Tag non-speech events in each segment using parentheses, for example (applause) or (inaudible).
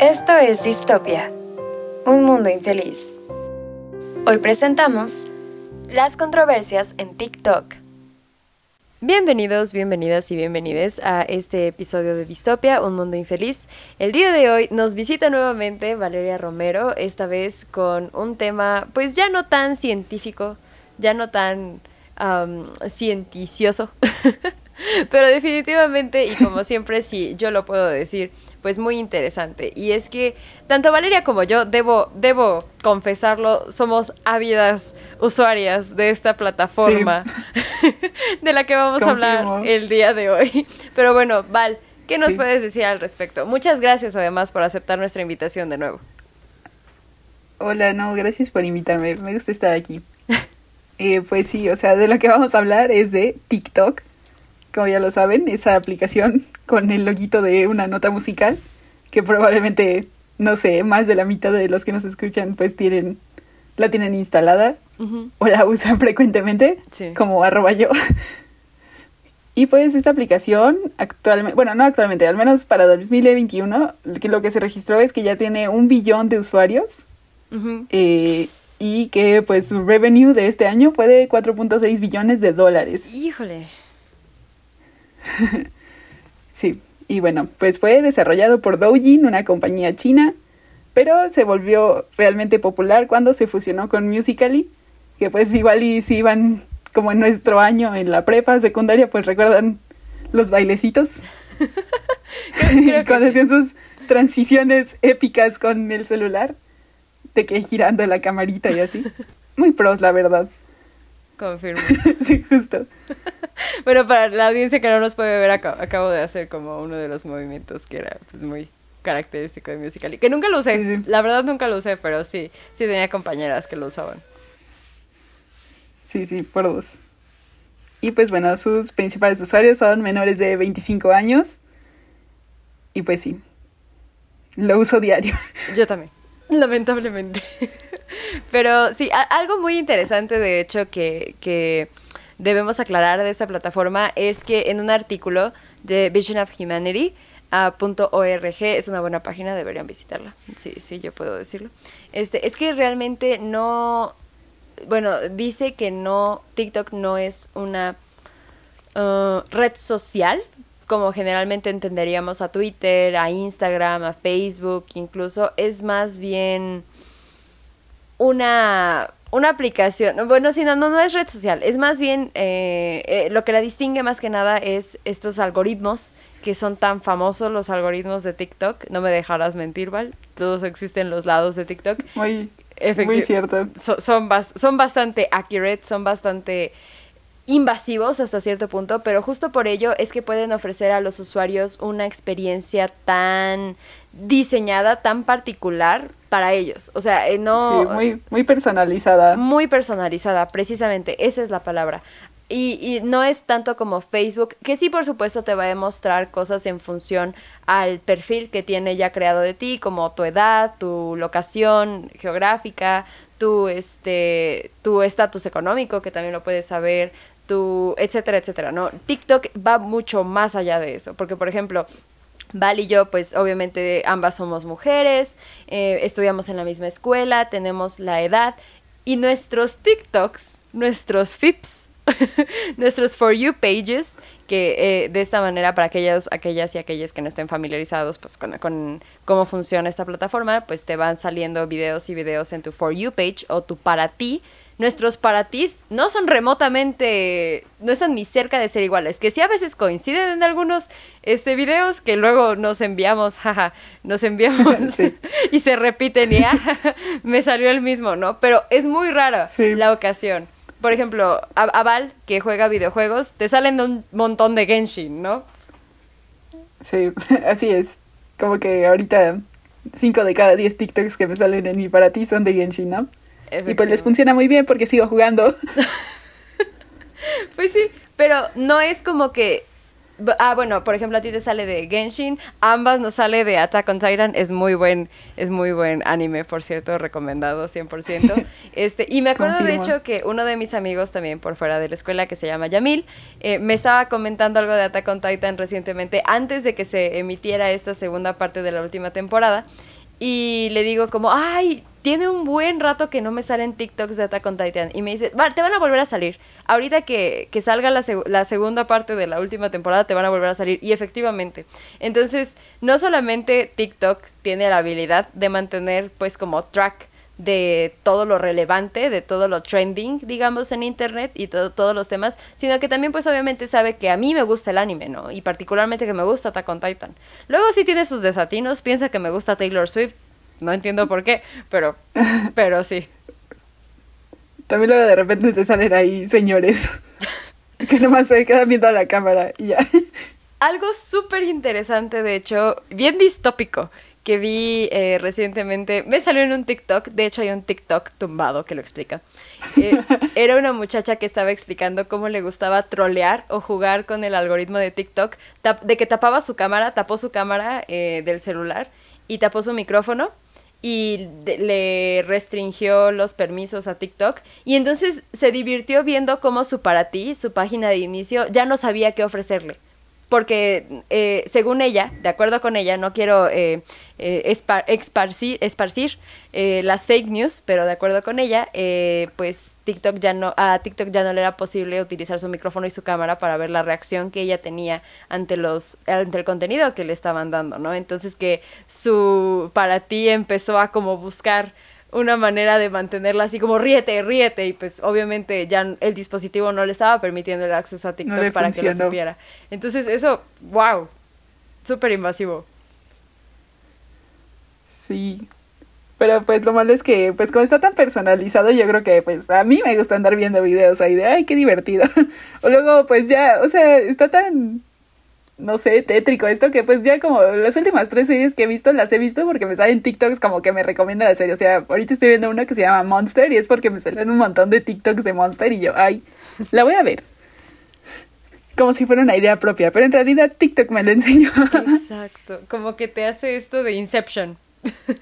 Esto es Distopia, un mundo infeliz. Hoy presentamos las controversias en TikTok. Bienvenidos, bienvenidas y bienvenides a este episodio de Distopia, un mundo infeliz. El día de hoy nos visita nuevamente Valeria Romero, esta vez con un tema pues ya no tan científico, ya no tan cienticioso, (laughs) pero definitivamente y como siempre si yo lo puedo decir, pues muy interesante. Y es que tanto Valeria como yo, debo, debo confesarlo, somos ávidas usuarias de esta plataforma (laughs) de la que vamos a hablar el día de hoy. Pero bueno, Val, ¿qué nos puedes decir al respecto? Muchas gracias además por aceptar nuestra invitación de nuevo. Hola, no, gracias por invitarme. Me gusta estar aquí. (laughs) Eh, pues sí, o sea, de lo que vamos a hablar es de TikTok. Como ya lo saben, esa aplicación con el loguito de una nota musical, que probablemente, no sé, más de la mitad de los que nos escuchan pues tienen, la tienen instalada o la usan (laughs) frecuentemente, como arroba yo. Y pues esta aplicación actualmente, bueno, no actualmente, al menos para 2021, que lo que se registró es que ya tiene un billón de usuarios eh, y que pues su revenue de este año fue de 4.6 billones de dólares. Híjole. (laughs) Sí, y bueno, pues fue desarrollado por Doujin, una compañía china, pero se volvió realmente popular cuando se fusionó con Musical.ly, que pues igual y si iban como en nuestro año en la prepa secundaria, pues recuerdan los bailecitos. (laughs) (laughs) cuando hacían sus transiciones épicas con el celular, de que girando la camarita y así. Muy pros, la verdad. Confirmo. (laughs) sí, justo. (laughs) bueno, para la audiencia que no nos puede ver, acabo, de hacer como uno de los movimientos que era pues, muy característico de Musical.ly. Que nunca lo usé, la verdad nunca lo usé, pero sí, sí tenía compañeras que lo usaban. Sí, sí, por dos. Y pues bueno, sus principales usuarios son menores de 25 años. Y pues sí, lo uso diario. Yo también, lamentablemente. (laughs) Pero sí, algo muy interesante de hecho que, debemos aclarar de esta plataforma es que en un artículo de Vision of Humanity, es una buena página, deberían visitarla. Sí, sí, yo puedo decirlo. Este, es que realmente no, bueno, dice que no, TikTok no es una uh, red social, como generalmente entenderíamos a Twitter, a Instagram, a Facebook, incluso, es más bien una, una aplicación, bueno, si no, no, es red social, es más bien eh, eh, lo que la distingue más que nada es estos algoritmos que son tan famosos, los algoritmos de TikTok, no me dejarás mentir, Val, todos existen los lados de TikTok. Muy, muy cierto. son, son bastante accurate, son bastante invasivos hasta cierto punto, pero justo por ello es que pueden ofrecer a los usuarios una experiencia tan diseñada, tan particular para ellos. O sea, eh, no... Sí, muy, muy personalizada. Muy personalizada, precisamente, esa es la palabra. Y, y, no es tanto como Facebook, que sí, por supuesto, te va a demostrar cosas en función al perfil que tiene ya creado de ti, como tu edad, tu locación geográfica, tu este tu estatus económico, que también lo puedes saber, tu, etcétera, etcétera, ¿no? TikTok va mucho más allá de eso, porque por ejemplo, Val y yo, pues obviamente ambas somos mujeres, eh, estudiamos en la misma escuela, tenemos la edad y nuestros TikToks, nuestros FIPS, (laughs) nuestros For You pages, que eh, de esta manera para aquellos, aquellas y aquellos que no estén familiarizados pues, con, con, cómo funciona esta plataforma, pues te van saliendo videos y videos en tu For You page o tu para ti nuestros para ti no son remotamente, no están ni cerca de ser iguales, que sí a veces coinciden en algunos este, videos que luego nos enviamos, (laughs) jaja, nos enviamos (laughs) y se repiten y (laughs) ah, me salió el mismo, ¿no? Pero es muy rara la ocasión. Por ejemplo, a, Val, que juega videojuegos, te salen un montón de Genshin, ¿no? Sí, así es. Como que ahorita 5 de cada 10 TikToks que me salen en mi para ti son de Genshin, ¿no? Y pues les funciona muy bien porque sigo jugando. (laughs) pues sí, pero no es como que Ah, bueno, por ejemplo, a ti te sale de Genshin, ambas nos sale de Attack on Titan, es muy buen, es muy buen anime, por cierto, recomendado 100%. (laughs) este, y me acuerdo de hecho que uno de mis amigos también por fuera de la escuela, que se llama Yamil, eh, me estaba comentando algo de Attack on Titan recientemente, antes de que se emitiera esta segunda parte de la última temporada, y le digo como, ay, tiene un buen rato que no me salen TikToks de Attack on Titan. Y me dice, te van a volver a salir. Ahorita que, que salga la, segunda parte de la última temporada, te van a volver a salir. Y efectivamente. Entonces, no solamente TikTok tiene la habilidad de mantener, pues, como track de todo lo relevante, de todo lo trending, digamos, en internet y todos los temas, sino que también pues obviamente sabe que a mí me gusta el anime, ¿no? Y particularmente que me gusta Attack on Titan. Luego sí tiene sus desatinos, piensa que me gusta Taylor Swift, no entiendo por qué, pero, pero sí. También luego de repente te salen ahí señores (laughs) que nomás se quedan viendo a la cámara y ya. Algo súper interesante, de hecho, bien distópico, que vi eh, recientemente, me salió en un TikTok, de hecho hay un TikTok tumbado que lo explica. Eh, (laughs) era una muchacha que estaba explicando cómo le gustaba trolear o jugar con el algoritmo de TikTok, de que tapaba su cámara, tapó su cámara eh, del celular y tapó su micrófono y le restringió los permisos a TikTok. Y entonces se divirtió viendo cómo su para ti, su página de inicio, ya no sabía qué ofrecerle porque eh, según ella, de acuerdo con ella, no quiero eh, eh, esparcir, las fake news, pero de acuerdo con ella, pues TikTok ya no, a TikTok ya no le era posible utilizar su micrófono y su cámara para ver la reacción que ella tenía ante los, ante el contenido que le estaban dando, ¿no? Entonces que su para ti empezó a como buscar una manera de mantenerla así como ríete, ríete y pues obviamente ya el dispositivo no le estaba permitiendo el acceso a TikTok para que lo supiera. Entonces eso, wow, súper invasivo. Sí, pero pues lo malo es que pues como está tan personalizado yo creo que pues a mí me gusta andar viendo videos ahí de ay qué divertido. (laughs) o luego pues ya, o sea, está tan no sé, tétrico esto, que pues ya como las últimas tres series que he visto las he visto porque me salen TikToks como que me recomienda la serie. O sea, ahorita estoy viendo una que se llama Monster y es porque me salen un montón de TikToks de Monster y yo, ay, la voy a ver. Como si fuera una idea propia, pero en realidad TikTok me lo enseñó. Exacto, como que te hace esto de Inception.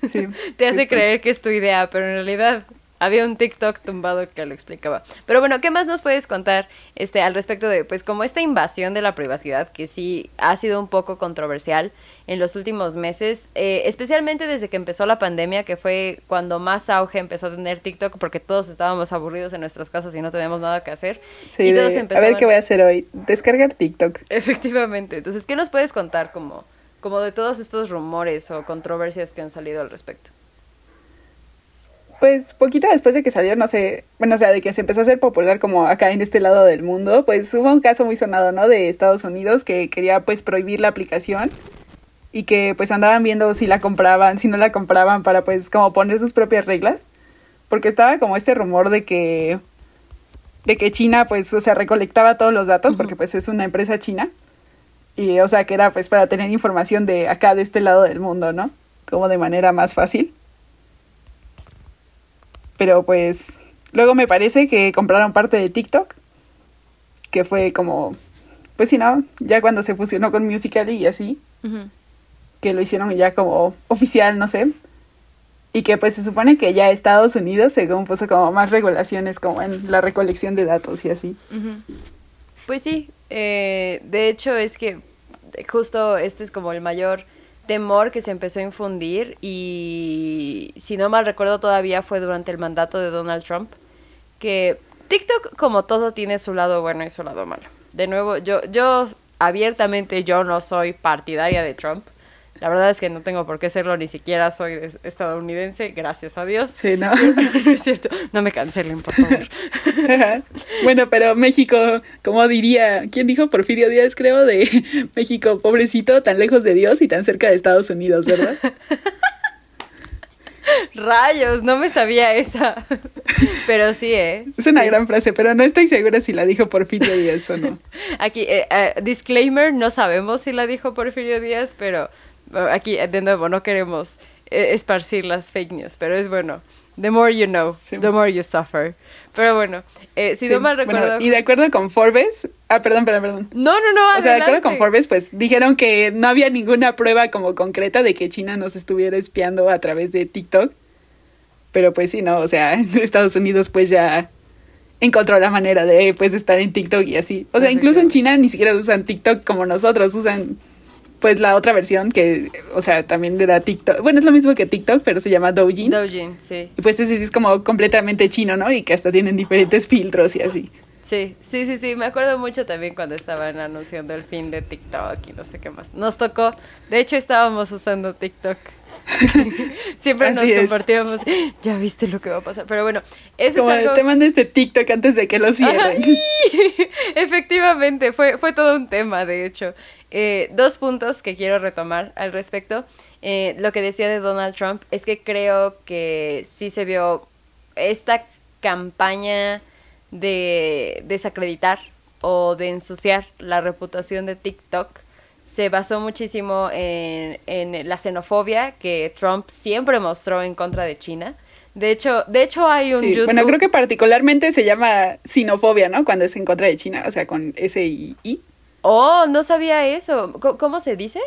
Sí. (laughs) te hace creer que es tu idea, pero en realidad había un TikTok tumbado que lo explicaba. Pero bueno, ¿qué más nos puedes contar este, al respecto de, pues, como esta invasión de la privacidad que sí ha sido un poco controversial en los últimos meses, eh, especialmente desde que empezó la pandemia, que fue cuando más auge empezó a tener TikTok, porque todos estábamos aburridos en nuestras casas y no teníamos nada que hacer. Sí, y todos a ver qué voy a hacer hoy, descargar TikTok. (laughs) Efectivamente. Entonces, ¿qué nos puedes contar como, como de todos estos rumores o controversias que han salido al respecto? Pues poquito después de que salió, no sé, bueno, o sea, de que se empezó a hacer popular como acá en este lado del mundo, pues hubo un caso muy sonado, ¿no? De Estados Unidos que quería pues prohibir la aplicación y que pues andaban viendo si la compraban, si no la compraban para pues como poner sus propias reglas, porque estaba como este rumor de que de que China pues o sea recolectaba todos los datos porque pues es una empresa china y o sea que era pues para tener información de acá de este lado del mundo, ¿no? Como de manera más fácil. Pero pues luego me parece que compraron parte de TikTok, que fue como, pues si no, ya cuando se fusionó con Musical.ly y así, que lo hicieron ya como oficial, no sé. Y que pues se supone que ya Estados Unidos, según puso como más regulaciones como en la recolección de datos y así. Pues sí, eh, de hecho es que justo este es como el mayor temor que se empezó a infundir y si no mal recuerdo todavía fue durante el mandato de Donald Trump que TikTok como todo tiene su lado bueno y su lado malo. De nuevo, yo yo abiertamente yo no soy partidaria de Trump. La verdad es que no tengo por qué serlo, ni siquiera soy estadounidense, gracias a Dios. Sí, ¿no? (laughs) es cierto, no me cancelen, por favor. bueno, pero México, como diría, ¿quién dijo? Porfirio Díaz, creo, de (laughs) México, pobrecito, tan lejos de Dios y tan cerca de Estados Unidos, ¿verdad? (laughs) Rayos, no me sabía esa. Pero sí, ¿eh? Es una gran frase, pero no estoy segura si la dijo Porfirio Díaz o no. Aquí, eh, eh, disclaimer, no sabemos si la dijo Porfirio Díaz, pero aquí de nuevo no queremos eh, esparcir las fake news, pero es bueno. The more you know, the more you suffer. Pero bueno, eh, si no mal recuerdo. y de acuerdo con Forbes. Ah, perdón, perdón, perdón. No, no, no. O sea, de acuerdo con Forbes, pues dijeron que no había ninguna prueba como concreta de que China nos estuviera espiando a través de TikTok. Pero pues sí, no, o sea, (laughs) Estados Unidos pues ya encontró la manera de pues estar en TikTok y así. O sea, incluso en China ni siquiera usan TikTok como nosotros, usan pues la otra versión que, o sea, también era TikTok. Bueno, es lo mismo que TikTok, pero se llama Douyin. Douyin, sí. Y pues ese sí es como completamente chino, ¿no? Y que hasta tienen diferentes filtros y así. Sí, sí, sí, sí. Me acuerdo mucho también cuando estaban anunciando el fin de TikTok y no sé qué más. Nos tocó. De hecho, estábamos usando TikTok. (laughs) Siempre nos compartíamos, ya viste lo que va a pasar. Pero bueno, eso Como es algo... te mando este TikTok antes de que lo cierren. (laughs) Efectivamente, fue, fue todo un tema, de hecho. Eh, dos puntos que quiero retomar al respecto. Eh, lo que decía de Donald Trump es que creo que sí se vio esta campaña de desacreditar o de ensuciar la reputación de TikTok se basó muchísimo en, en, la xenofobia que Trump siempre mostró en contra de China. De hecho, de hecho hay un YouTube... Bueno, creo que particularmente se llama sinofobia, ¿no? Cuando es en contra de China, o sea, con S y I. Oh, no sabía eso. ¿Cómo, se dice?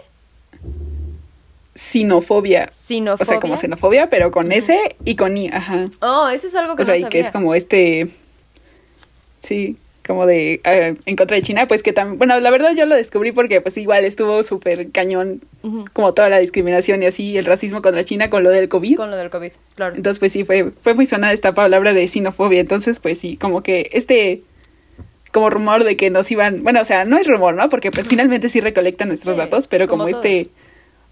Sinofobia. Sinofobia. O sea, como xenofobia, pero con S y con I, ajá. Oh, eso es algo que o sea, y que es como este... Sí, como de eh, en contra de China, pues que también, bueno, la verdad yo lo descubrí porque pues igual estuvo súper cañón como toda la discriminación y así el racismo contra China con lo del COVID. Con lo del COVID, claro. Entonces pues sí, fue, fue muy sonada esta palabra de sinofobia, entonces pues sí, como que este como rumor de que nos iban, bueno, o sea, no es rumor, ¿no? Porque pues finalmente sí recolectan nuestros datos, pero como, este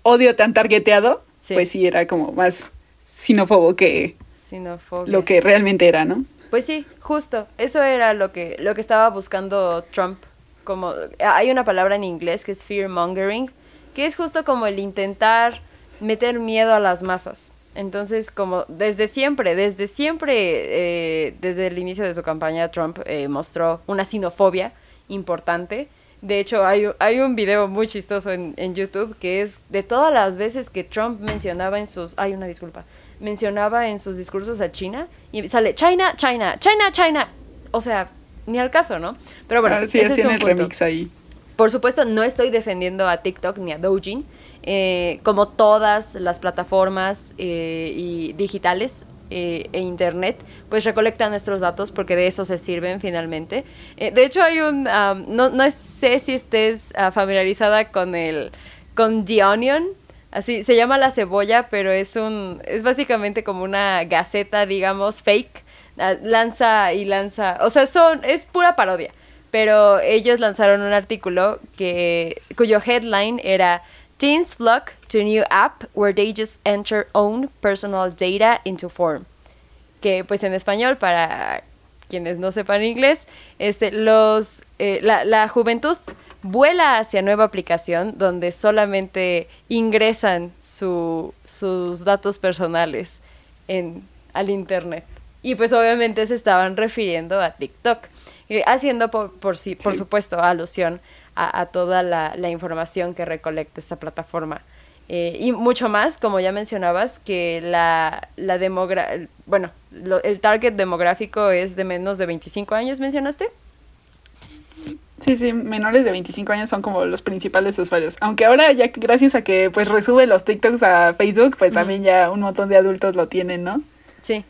odio tan targeteado, pues sí era como más sinófobo que lo que realmente era, ¿no? Pues sí, justo, eso era lo que, lo que estaba buscando Trump. Como, hay una palabra en inglés que es fear mongering, que es justo como el intentar meter miedo a las masas. Entonces, como desde siempre, desde siempre, eh, desde el inicio de su campaña, Trump eh, mostró una sinofobia importante. De hecho, hay, hay un video muy chistoso en, en, YouTube que es de todas las veces que Trump mencionaba en sus... Hay una disculpa mencionaba en sus discursos a China y sale China, China, China, China. O sea, ni al caso, ¿no? Pero bueno, ese es un remix ahí. Por supuesto, no estoy defendiendo a TikTok ni a Douyin. Eh, como todas las plataformas eh, y digitales eh, e internet, pues recolectan nuestros datos porque de eso se sirven finalmente. de hecho, hay un, no, no sé si estés ah, familiarizada con el, con The Onion, Así, se llama La Cebolla, pero es un, es básicamente como una gaceta, digamos, fake. Ah, lanza y lanza, o sea, son, es pura parodia. Pero ellos lanzaron un artículo que, cuyo headline era Teens flock to new app where they just enter own personal data into form. Que pues en español, para quienes no sepan inglés, este, los, eh, la, la juventud vuela hacia nueva aplicación donde solamente ingresan sus datos personales en, al Internet. Y pues obviamente se estaban refiriendo a TikTok, eh, haciendo por, por, por supuesto alusión a, toda la, información que recolecta esta plataforma. Eh, y mucho más, como ya mencionabas, que la, la bueno, el target demográfico es de menos de 25 años, ¿mencionaste? Sí, sí, menores de 25 años son como los principales usuarios. Aunque ahora ya gracias a que pues resube los TikToks a Facebook, pues también ya un montón de adultos lo tienen, ¿no? Sí.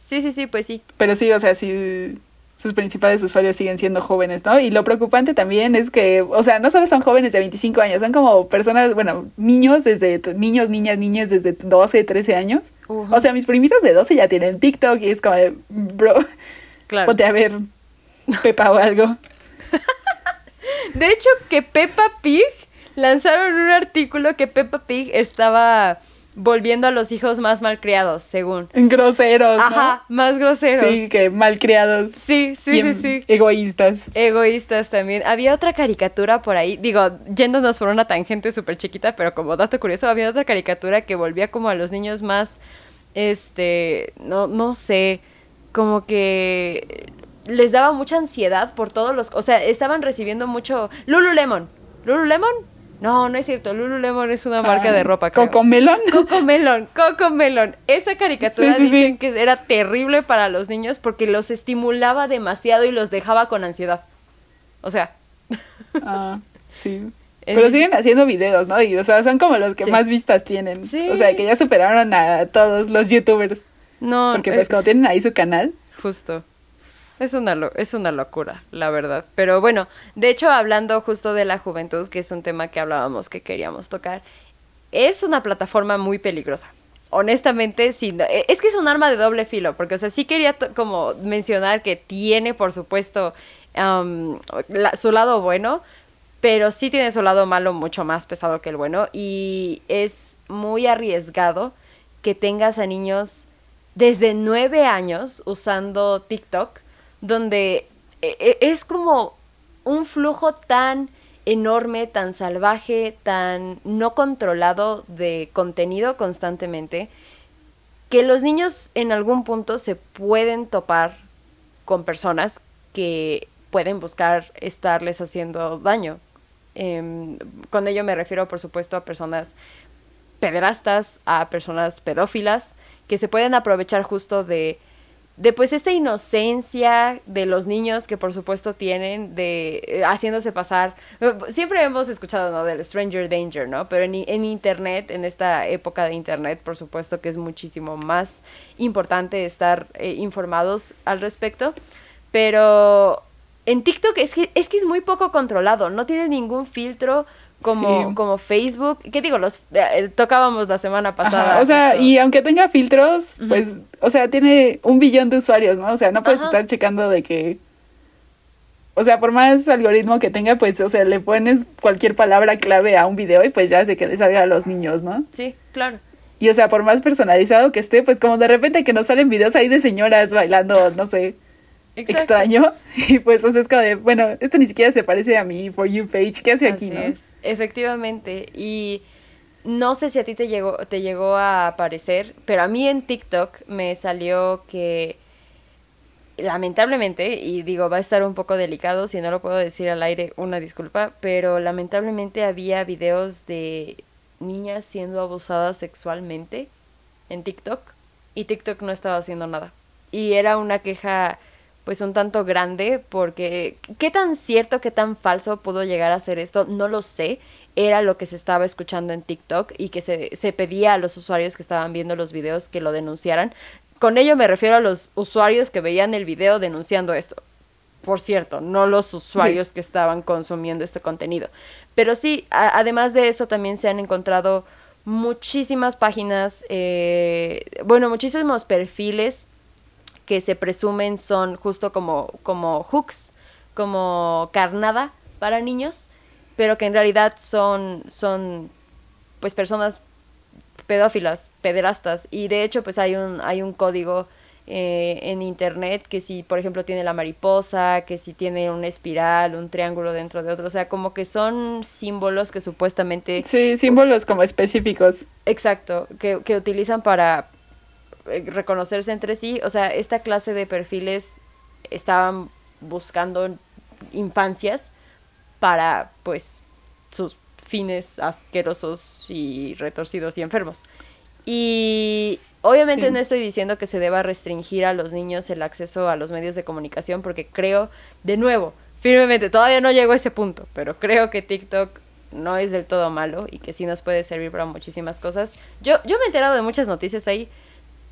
Sí, sí, sí, pues sí. Pero sí, o sea, sí sus principales usuarios siguen siendo jóvenes, ¿no? Y lo preocupante también es que, o sea, no solo son jóvenes de 25 años, son como personas, bueno, niños desde, niños, niñas, niñas desde 12, 13 años. O sea, mis primitos de 12 ya tienen TikTok y es como de, bro, claro. ponte a ver Pepa o algo. (laughs) De hecho, que Peppa Pig lanzaron un artículo que Peppa Pig estaba volviendo a los hijos más malcriados, según. Groseros. ¿no? Ajá, más groseros. Sí, que malcriados. Sí, sí, sí, sí. Egoístas. Egoístas también. Había otra caricatura por ahí, digo, yéndonos por una tangente súper chiquita, pero como dato curioso, había otra caricatura que volvía como a los niños más, este, no, no sé, como que les daba mucha ansiedad por todos los, o sea, estaban recibiendo mucho Lululemon. Lululemon No, no es cierto. Lululemon es una marca de ropa. ¿Coco Melon? (laughs) Coco Melon, Coco Melon. Esa caricatura Sí, sí, sí. dicen que era terrible para los niños porque los estimulaba demasiado y los dejaba con ansiedad. O sea, Ah, sí. (laughs) Pero siguen haciendo videos, ¿no? Y, o sea, son como los que más vistas tienen. Sí. O sea, que ya superaron a todos los youtubers. no. Porque pues eh, como tienen ahí su canal. Justo. Es una, lo- es una locura, la verdad. Pero bueno, de hecho, hablando justo de la juventud, que es un tema que hablábamos que queríamos tocar, es una plataforma muy peligrosa. Honestamente, sí. eh, Es que es un arma de doble filo, porque, o sea, sí quería como mencionar que tiene, por supuesto, su lado bueno, pero sí tiene su lado malo mucho más pesado que el bueno. Y es muy arriesgado que tengas a niños desde nueve años usando TikTok, donde e- e- es como un flujo tan enorme, tan salvaje, tan no controlado de contenido constantemente, que los niños en algún punto se pueden topar con personas que pueden buscar estarles haciendo daño. Em, con ello me refiero, por supuesto, a personas pederastas, a personas pedófilas, que se pueden aprovechar justo de, de pues esta inocencia de los niños que por supuesto tienen, de eh, haciéndose pasar, siempre hemos escuchado, ¿no? Del stranger danger, ¿no? Pero en, en internet, en esta época de internet, por supuesto que es muchísimo más importante estar eh, informados al respecto, pero en TikTok es que, es que es muy poco controlado, no tiene ningún filtro como, Sí. como Facebook. ¿Qué digo? Los eh, tocábamos la semana pasada. Ajá, o sea, justo. y aunque tenga filtros, pues, o sea, tiene un billón de usuarios, ¿no? O sea, no puedes Ajá. estar checando de que... O sea, por más algoritmo que tenga, pues, o sea, le pones cualquier palabra clave a un video y pues ya hace que le salga a los niños, ¿no? Sí, claro. Y o sea, por más personalizado que esté, pues como de repente que nos salen videos ahí de señoras bailando, no sé, Exacto. extraño. (laughs) Y pues, o sea, es como de, bueno, esto ni siquiera se parece a mi For You page. ¿Qué hace aquí, no? es, efectivamente. Y no sé si a ti te llegó, te llegó a aparecer, pero a mí en TikTok me salió que lamentablemente, y digo, va a estar un poco delicado, si no lo puedo decir al aire, una disculpa, pero lamentablemente había videos de niñas siendo abusadas sexualmente en TikTok y TikTok no estaba haciendo nada. Y era una queja pues un tanto grande porque qué tan cierto, qué tan falso pudo llegar a ser esto, no lo sé. Era lo que se estaba escuchando en TikTok y que se, se pedía a los usuarios que estaban viendo los videos que lo denunciaran. Con ello me refiero a los usuarios que veían el video denunciando esto. Por cierto, no los usuarios que estaban consumiendo este contenido. Pero sí, a- además de eso también se han encontrado muchísimas páginas, eh, bueno, muchísimos perfiles que se presumen son justo como, como hooks, como carnada para niños, pero que en realidad son, son pues personas pedófilas, pederastas. Y de hecho, pues hay un, hay un código eh, en internet que si, por ejemplo, tiene la mariposa, que si tiene una espiral, un triángulo dentro de otro. O sea, como que son símbolos que supuestamente Sí, símbolos como específicos. Exacto, que, que utilizan para reconocerse entre sí. O sea, esta clase de perfiles estaban buscando infancias para, pues, sus fines asquerosos y retorcidos y enfermos. Y obviamente Sí. no estoy diciendo que se deba restringir a los niños el acceso a los medios de comunicación porque creo, de nuevo, firmemente, todavía no llego a ese punto, pero creo que TikTok no es del todo malo y que sí nos puede servir para muchísimas cosas. Yo, yo me he enterado de muchas noticias ahí,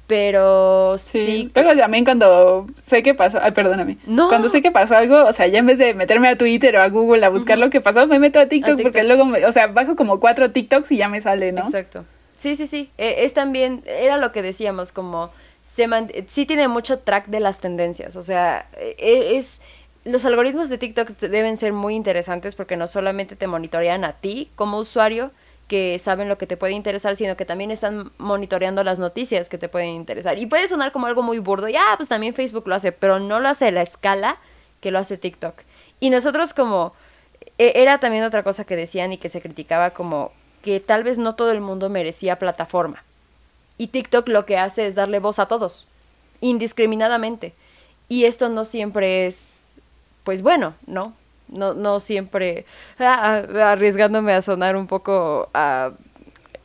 pero Sí. sí. Luego también cuando sé que pasó, ay, perdóname. No. Cuando sé que pasó algo, o sea, ya en vez de meterme a Twitter o a Google a buscar lo que pasó, me meto a TikTok, TikTok. porque luego, me- o sea, bajo como cuatro TikToks y ya me sale, ¿no? Exacto. Sí, sí, sí. Eh, es también, era lo que decíamos, como se man- sí tiene mucho track de las tendencias. O sea, eh, es los algoritmos de TikTok deben ser muy interesantes porque no solamente te monitorean a ti como usuario, que saben lo que te puede interesar, sino que también están monitoreando las noticias que te pueden interesar. Y puede sonar como algo muy burdo, y ah, pues también Facebook lo hace, pero no lo hace a la escala que lo hace TikTok. Y nosotros como, e- era también otra cosa que decían y que se criticaba como que tal vez no todo el mundo merecía plataforma. Y TikTok lo que hace es darle voz a todos, indiscriminadamente. Y esto no siempre es, pues bueno, ¿no? No, no siempre ah, ah, arriesgándome a sonar un poco a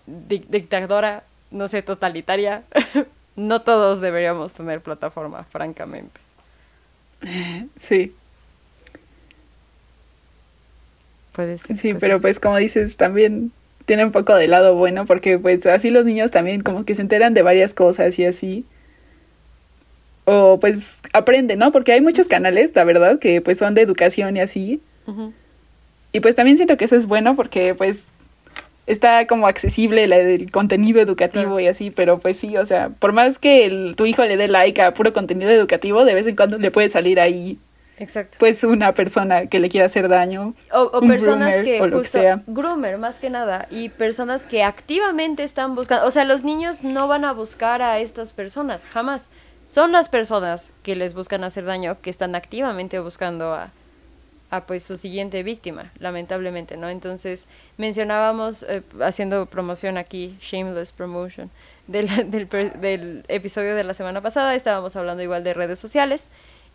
dictadora, no sé, totalitaria. (laughs) no todos deberíamos tener plataforma, francamente. Sí. Puede ser. Sí, pero pues como dices, también tiene un poco de lado bueno porque pues así los niños también como que se enteran de varias cosas y así. O pues aprenden, ¿no? Porque hay muchos canales, la verdad, que pues son de educación y así. Y pues también siento que eso es bueno porque pues está como accesible el contenido educativo y así, pero pues sí, o sea, por más que el, tu hijo le dé like a puro contenido educativo, de vez en cuando le puede salir ahí Exacto. pues una persona que le quiera hacer daño. O, personas que, justo, groomer más que nada, y personas que activamente están buscando, o sea, los niños no van a buscar a estas personas, jamás. Son las personas que les buscan hacer daño, que están activamente buscando a, a pues su siguiente víctima, lamentablemente, ¿no? Entonces mencionábamos, eh, haciendo promoción aquí, shameless promotion, (laughs) del, del, episodio de la semana pasada, estábamos hablando igual de redes sociales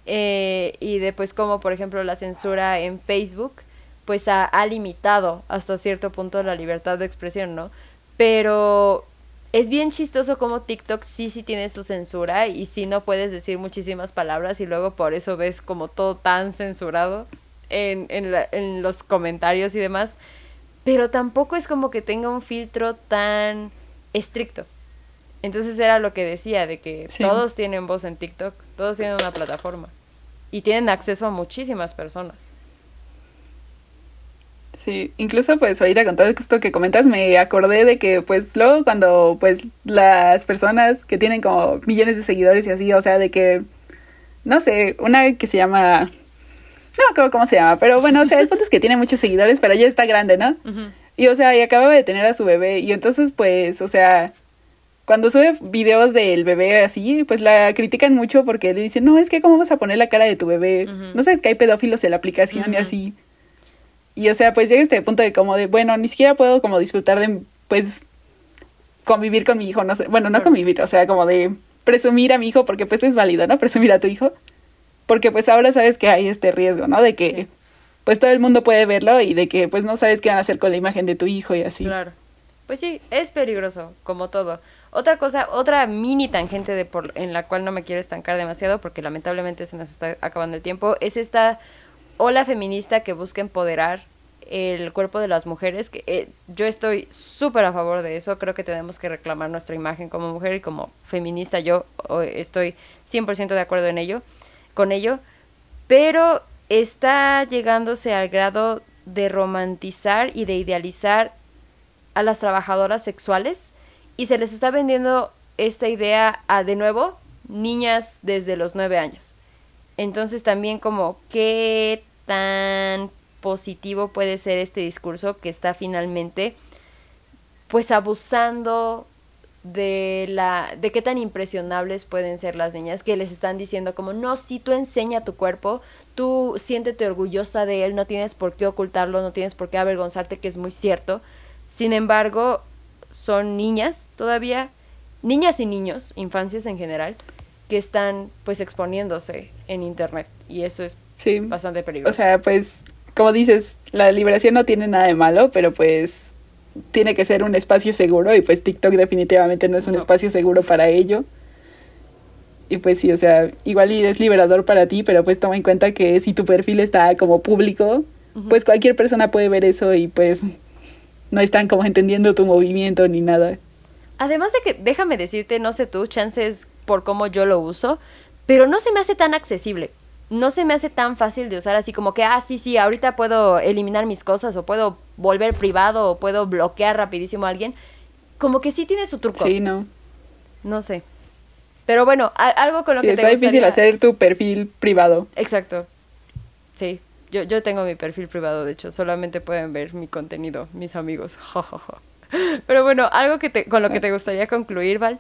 eh, y de pues cómo, por ejemplo, la censura en Facebook pues ha, ha limitado hasta cierto punto la libertad de expresión, ¿no? Pero es bien chistoso como TikTok sí sí tiene su censura y sí no puedes decir muchísimas palabras y luego por eso ves como todo tan censurado en, en, en los comentarios y demás, pero tampoco es como que tenga un filtro tan estricto. Entonces era lo que decía, de que todos tienen voz en TikTok, todos tienen una plataforma y tienen acceso a muchísimas personas. Sí, incluso pues ahorita con todo esto que comentas me acordé de que pues luego cuando pues las personas que tienen como millones de seguidores y así, o sea, de que, no sé, una que se llama no me acuerdo cómo se llama, pero bueno, o sea, el punto es que tiene muchos seguidores, pero ya está grande, ¿no? Y o sea, y acababa de tener a su bebé. Y entonces, pues, o sea, cuando sube videos del bebé así, pues la critican mucho porque le dicen, no, es que cómo vas a poner la cara de tu bebé. No sabes que hay pedófilos en la aplicación y así. Y o sea, pues llega este punto de como de, bueno, ni siquiera puedo como disfrutar de, pues, convivir con mi hijo, no sé, bueno, no convivir, o sea, como de presumir a mi hijo, porque pues es válido, ¿no? Presumir a tu hijo porque pues ahora sabes que hay este riesgo, ¿no? De que pues todo el mundo puede verlo y de que pues no sabes qué van a hacer con la imagen de tu hijo y así. Claro. Pues sí, es peligroso, como todo. Otra cosa, otra mini tangente de por, en la cual no me quiero estancar demasiado porque lamentablemente se nos está acabando el tiempo, es esta ola feminista que busca empoderar el cuerpo de las mujeres, que eh, yo estoy súper a favor de eso, creo que tenemos que reclamar nuestra imagen como mujer y como feminista, yo estoy 100% de acuerdo en ello con ello, pero está llegándose al grado de romantizar y de idealizar a las trabajadoras sexuales y se les está vendiendo esta idea a, de nuevo, niñas desde los nueve años. Entonces también como qué tan positivo puede ser este discurso que está finalmente pues abusando de la de qué tan impresionables pueden ser las niñas que les están diciendo como no si tú enseña tu cuerpo tú siéntete orgullosa de él no tienes por qué ocultarlo no tienes por qué avergonzarte que es muy cierto. Sin embargo son niñas todavía niñas y niños infancias en general que están pues exponiéndose en internet y eso es bastante peligroso. O sea pues como dices la liberación no tiene nada de malo pero pues tiene que ser un espacio seguro y pues TikTok definitivamente no es un espacio seguro para ello. Y pues sí, o sea, igual y es liberador para ti, pero pues toma en cuenta que si tu perfil está como público, pues cualquier persona puede ver eso y pues no están como entendiendo tu movimiento ni nada. Además de que, déjame decirte, no sé tú, chances por cómo yo lo uso, pero no se me hace tan accesible no se me hace tan fácil de usar así como que, ah, sí, sí, ahorita puedo eliminar mis cosas o puedo volver privado o puedo bloquear rapidísimo a alguien. Como que sí tiene su truco. Sí, no. No sé. Pero bueno, algo con lo que te está difícil hacer tu perfil privado. Exacto. Sí, yo, yo tengo mi perfil privado, de hecho, solamente pueden ver mi contenido, mis amigos. (laughs) Pero bueno, algo que te, con lo que te gustaría concluir, Val.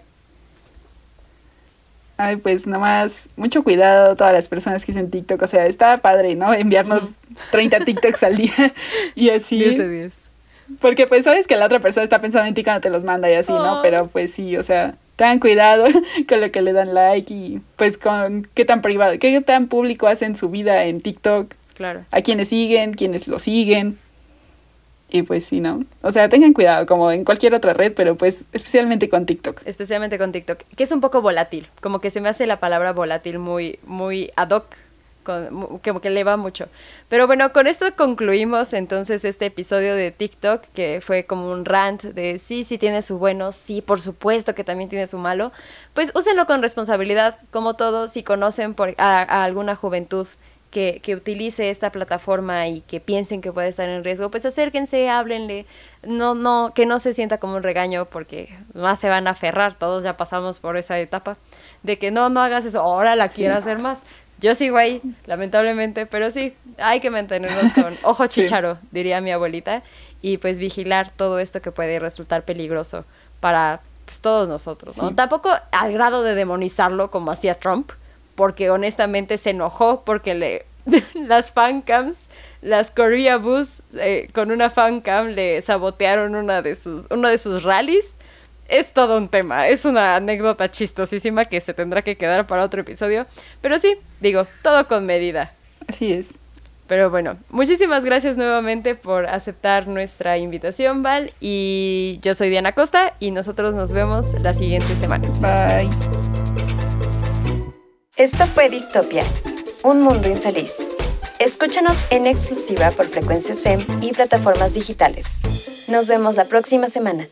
Ay, pues nada más, mucho cuidado a todas las personas que hacen TikTok. O sea, está padre, ¿no? Enviarnos 30 TikToks al día y así. 10 de 10. Porque pues sabes que la otra persona está pensando en ti cuando te los manda y así, ¿no? Pero pues sí, o sea, tengan cuidado (laughs) con lo que le dan like y pues con qué tan privado, qué tan público hacen su vida en TikTok. Claro. A quienes siguen, quienes lo siguen. Y pues sí, ¿no? O sea, tengan cuidado, como en cualquier otra red, pero pues especialmente con TikTok. Especialmente con TikTok, que es un poco volátil, como que se me hace la palabra volátil muy, muy ad hoc, con, como que le va mucho. Pero bueno, con esto concluimos entonces este episodio de TikTok, que fue como un rant de sí, sí tiene su bueno, sí, por supuesto que también tiene su malo. Pues úsenlo con responsabilidad, como todo, si conocen por, a, a alguna juventud que, que, utilice esta plataforma y que piensen que puede estar en riesgo, pues acérquense, háblenle, no, no, que no se sienta como un regaño porque más se van a aferrar, todos ya pasamos por esa etapa, de que no, no hagas eso, ahora la quiero hacer más. Yo sigo ahí, lamentablemente, pero sí, hay que mantenernos con (laughs) ojo chicharo, sí. diría mi abuelita, y pues vigilar todo esto que puede resultar peligroso para pues, todos nosotros, ¿no? Sí. Tampoco al grado de demonizarlo como hacía Trump, porque honestamente se enojó porque le (laughs) las fancams, las Korea Bus eh, con una fancam le sabotearon una de sus uno de sus rallies. Es todo un tema, es una anécdota chistosísima que se tendrá que quedar para otro episodio, pero sí, digo, todo con medida. Así es. Pero bueno, muchísimas gracias nuevamente por aceptar nuestra invitación, Val. Y yo soy Diana Costa y nosotros nos vemos la siguiente semana. Bye. Esto fue Distopia, un mundo infeliz. Escúchanos en exclusiva por Frecuencia SEM y plataformas digitales. Nos vemos la próxima semana.